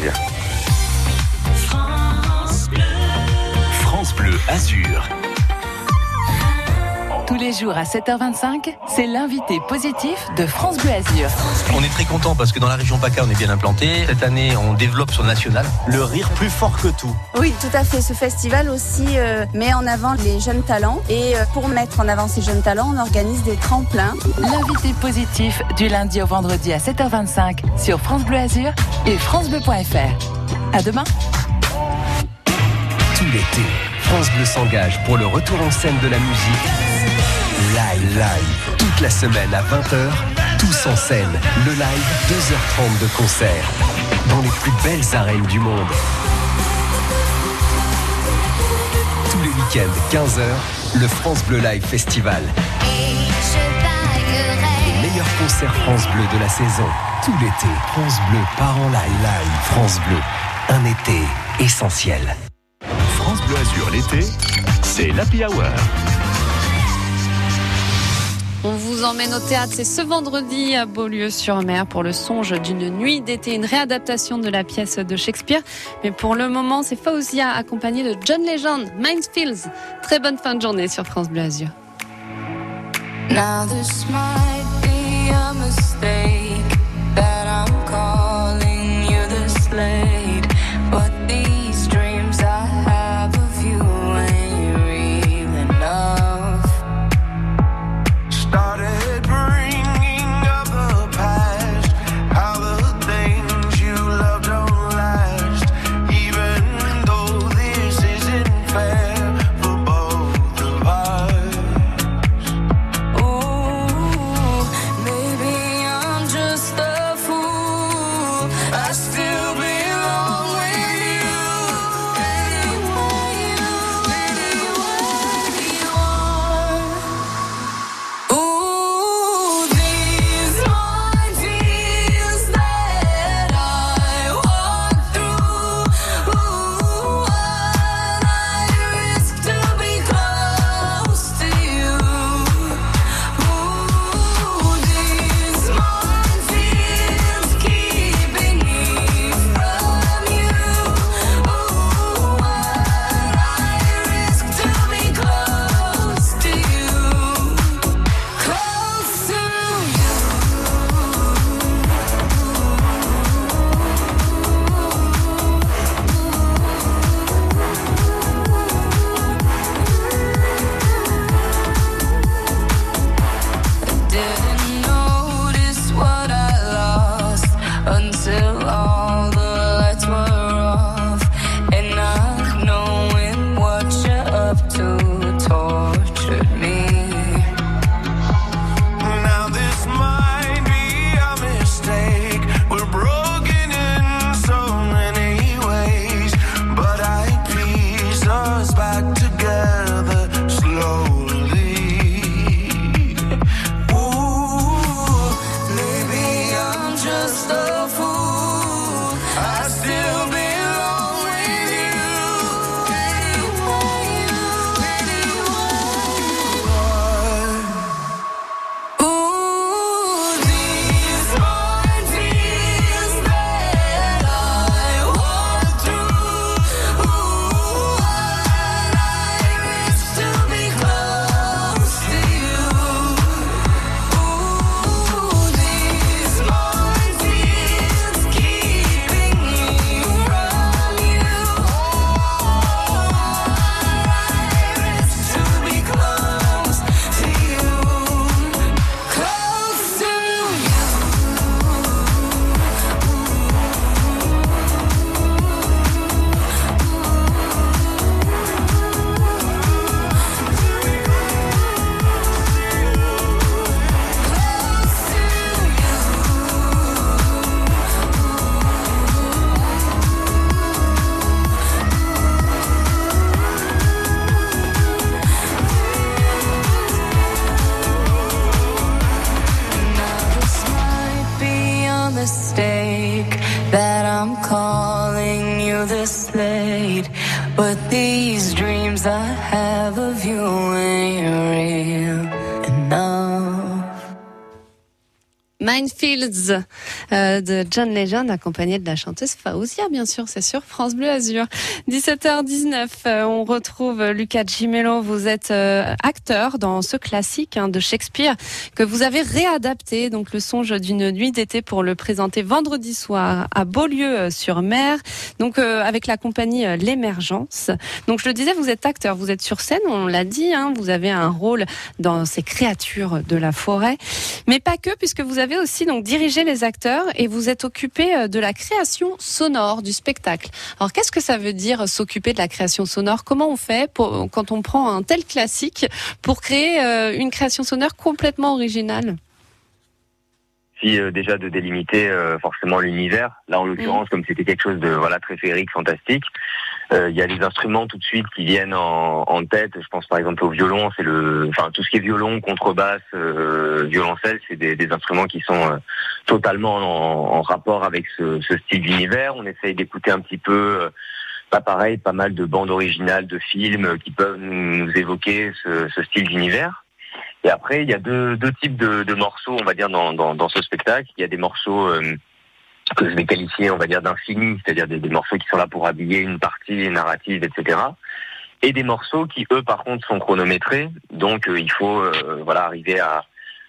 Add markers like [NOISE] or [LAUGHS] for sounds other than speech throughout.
plaisir. France Bleu Azur. Tous les jours à 7h25, c'est l'invité positif de France Bleu Azur. On est très content parce que dans la région PACA, on est bien implanté. Cette année, on développe sur le national. Le rire plus fort que tout. Oui, tout à fait. Ce festival aussi euh, met en avant les jeunes talents. Et euh, pour mettre en avant ces jeunes talents, on organise des tremplins. L'invité positif du lundi au vendredi à 7h25 sur France Bleu Azur et francebleu.fr. À demain. Tout l'été, France Bleu s'engage pour le retour en scène de la musique. Live, live. Toute la semaine à 20h, tous en scène. Le live, 2h30 de concert. Dans les plus belles arènes du monde. Tous les week-ends, 15h, le France Bleu Live Festival. Les meilleurs concerts France Bleu de la saison. Tout l'été, France Bleu part en live. Live, France Bleu. Un été essentiel. France Bleu Azur l'été, c'est l'Happy Hour. On vous emmène au théâtre, c'est ce vendredi à Beaulieu-sur-Mer pour le songe d'une nuit d'été, une réadaptation de la pièce de Shakespeare. Mais pour le moment, c'est Fauzia accompagné de John Legend, Minesfields. Très bonne fin de journée sur France Bleu calling you this late, but these dreams I have of you ain't real enough. Minefields euh, de John Legend, accompagné de la chanteuse Faouzia, bien sûr, c'est sûr, France Bleu Azur. 17h19, euh, on retrouve Lucas Gimello. Vous êtes euh, acteur dans ce classique hein, de Shakespeare que vous avez réadapté, donc le songe d'une nuit d'été pour le présenter vendredi soir à Beaulieu-sur-Mer, donc euh, avec la compagnie euh, L'Émergence. Donc je le disais, vous êtes acteur, vous êtes sur scène, on l'a dit, hein, vous avez un rôle dans ces créatures de la forêt, mais pas que, puisque vous avez aussi donc dirigé les acteurs et vous êtes occupé euh, de la création sonore du spectacle. Alors qu'est-ce que ça veut dire euh, s'occuper de la création sonore? Comment on fait pour, quand on prend un tel classique pour créer euh, une création sonore complètement originale? Si euh, déjà de délimiter euh, forcément l'univers. Là, en l'occurrence, comme c'était quelque chose de voilà très féerique, fantastique, il y a les instruments tout de suite qui viennent en, en tête. Je pense par exemple au violon, c'est le, enfin tout ce qui est violon, contrebasse, euh, violoncelle, c'est des, des instruments qui sont euh, totalement en, en rapport avec ce, ce style d'univers. On essaye d'écouter un petit peu. euh, pas pareil, pas mal de bandes originales, de films euh, qui peuvent nous nous évoquer ce, ce style d'univers. Et après, il y a deux, deux types de, de morceaux, on va dire, dans, dans, dans ce spectacle. Il y a des morceaux euh, que je vais qualifier, on va dire, d'infinis, c'est-à-dire des, des morceaux qui sont là pour habiller une partie narrative, etc. Et des morceaux qui, eux, par contre, sont chronométrés. Donc, euh, il faut euh, voilà arriver à,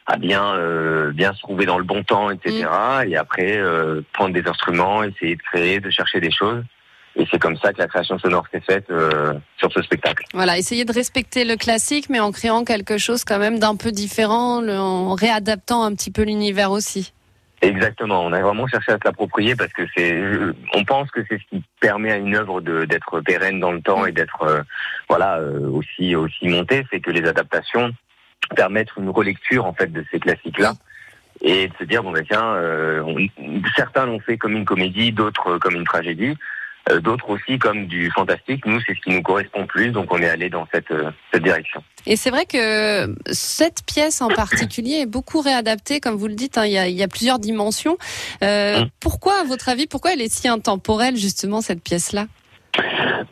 à bien euh, bien se trouver dans le bon temps, etc. Et après, euh, prendre des instruments, essayer de créer, de chercher des choses. Et c'est comme ça que la création sonore s'est faite euh, sur ce spectacle. Voilà, essayer de respecter le classique, mais en créant quelque chose quand même d'un peu différent, en réadaptant un petit peu l'univers aussi. Exactement. On a vraiment cherché à se l'approprier parce que c'est, on pense que c'est ce qui permet à une œuvre d'être pérenne dans le temps et d'être, euh, voilà, euh, aussi aussi montée. C'est que les adaptations permettent une relecture en fait de ces classiques-là et de se dire bon ben tiens, euh, certains l'ont fait comme une comédie, d'autres comme une tragédie. Euh, D'autres aussi comme du fantastique. Nous, c'est ce qui nous correspond plus, donc on est allé dans cette euh, cette direction. Et c'est vrai que cette pièce en particulier est beaucoup réadaptée, comme vous le dites, hein, il, y a, il y a plusieurs dimensions. Euh, Mm. Pourquoi, à votre avis, pourquoi elle est si intemporelle, justement, cette pièce-là?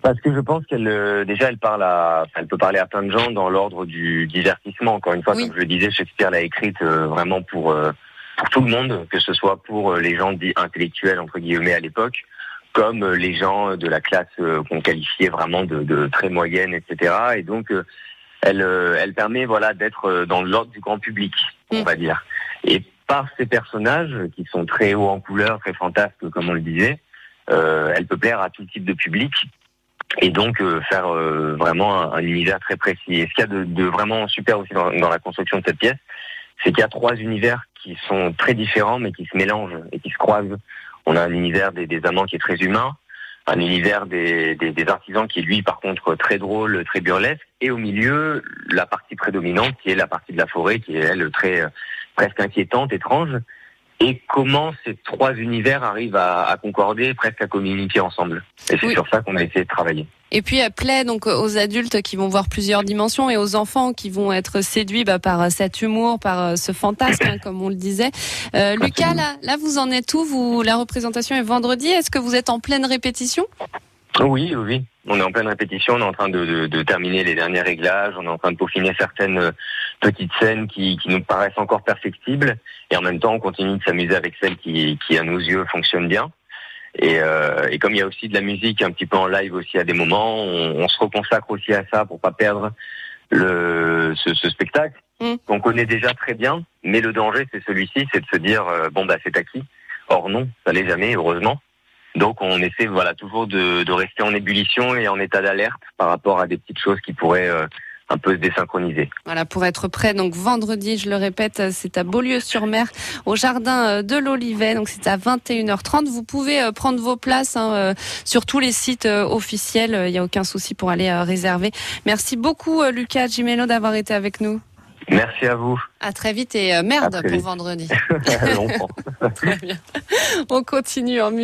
Parce que je pense qu'elle euh, déjà elle parle à, elle peut parler à plein de gens dans l'ordre du divertissement. Encore une fois, Oui. comme je le disais, Shakespeare l'a écrite euh, vraiment pour euh, pour tout le monde, que ce soit pour les gens dits intellectuels entre guillemets à l'époque, comme euh, les gens de la classe euh, qu'on qualifiait vraiment de, de très moyenne, etc. Et donc euh, elle euh, elle permet voilà d'être euh, dans l'ordre du grand public, on Mm. va dire. Et par ces personnages qui sont très hauts en couleur, très fantasques comme on le disait, euh, elle peut plaire à tout type de public et donc euh, faire euh, vraiment un, un univers très précis. Et ce qu'il y a de, de vraiment super aussi dans, dans la construction de cette pièce, c'est qu'il y a trois univers qui sont très différents mais qui se mélangent et qui se croisent. On a un univers des, des amants qui est très humain, un univers des, des, des artisans qui est lui par contre très drôle, très burlesque, et au milieu la partie prédominante qui est la partie de la forêt qui est elle très presque inquiétante, étrange. Et comment ces trois univers arrivent à, à concorder, presque à communiquer ensemble. Et c'est Oui. sur ça qu'on a essayé de travailler. Et puis elle plaît donc aux adultes qui vont voir plusieurs dimensions et aux enfants qui vont être séduits bah, par cet humour, par euh, ce fantasme, hein, comme on le disait. Euh, Lucas, là, là, vous en êtes où Vous, la représentation est vendredi. Est-ce que vous êtes en pleine répétition? Oui, oui, oui. On est en pleine répétition, on est en train de, de- de terminer les derniers réglages, on est en train de peaufiner certaines euh, petites scènes qui, qui nous paraissent encore perfectibles, et en même temps on continue de s'amuser avec celles qui, qui à nos yeux fonctionnent bien. Et, euh, et comme il y a aussi de la musique un petit peu en live aussi à des moments, on, on se reconsacre aussi à ça pour pas perdre le, ce, ce spectacle Mm. qu'on connaît déjà très bien. Mais le danger, c'est celui-ci, c'est de se dire euh, bon bah c'est acquis. Or non, ça l'est jamais, heureusement. Donc on essaie voilà toujours de, de rester en ébullition et en état d'alerte par rapport à des petites choses qui pourraient euh, un peu se désynchroniser. Voilà, pour être prêt, donc vendredi, je le répète, c'est à Beaulieu-sur-Mer, au jardin euh, de l'Olivet, donc c'est à 21h30. Vous pouvez euh, prendre vos places hein, euh, sur tous les sites officiels, il n'y a aucun souci pour aller réserver. Merci beaucoup Lucas Gimeno d'avoir été avec nous. Merci à vous. À très vite et merde très pour vite. vendredi. [LAUGHS] [LAUGHS] Longtemps. Très bien. On continue en musique.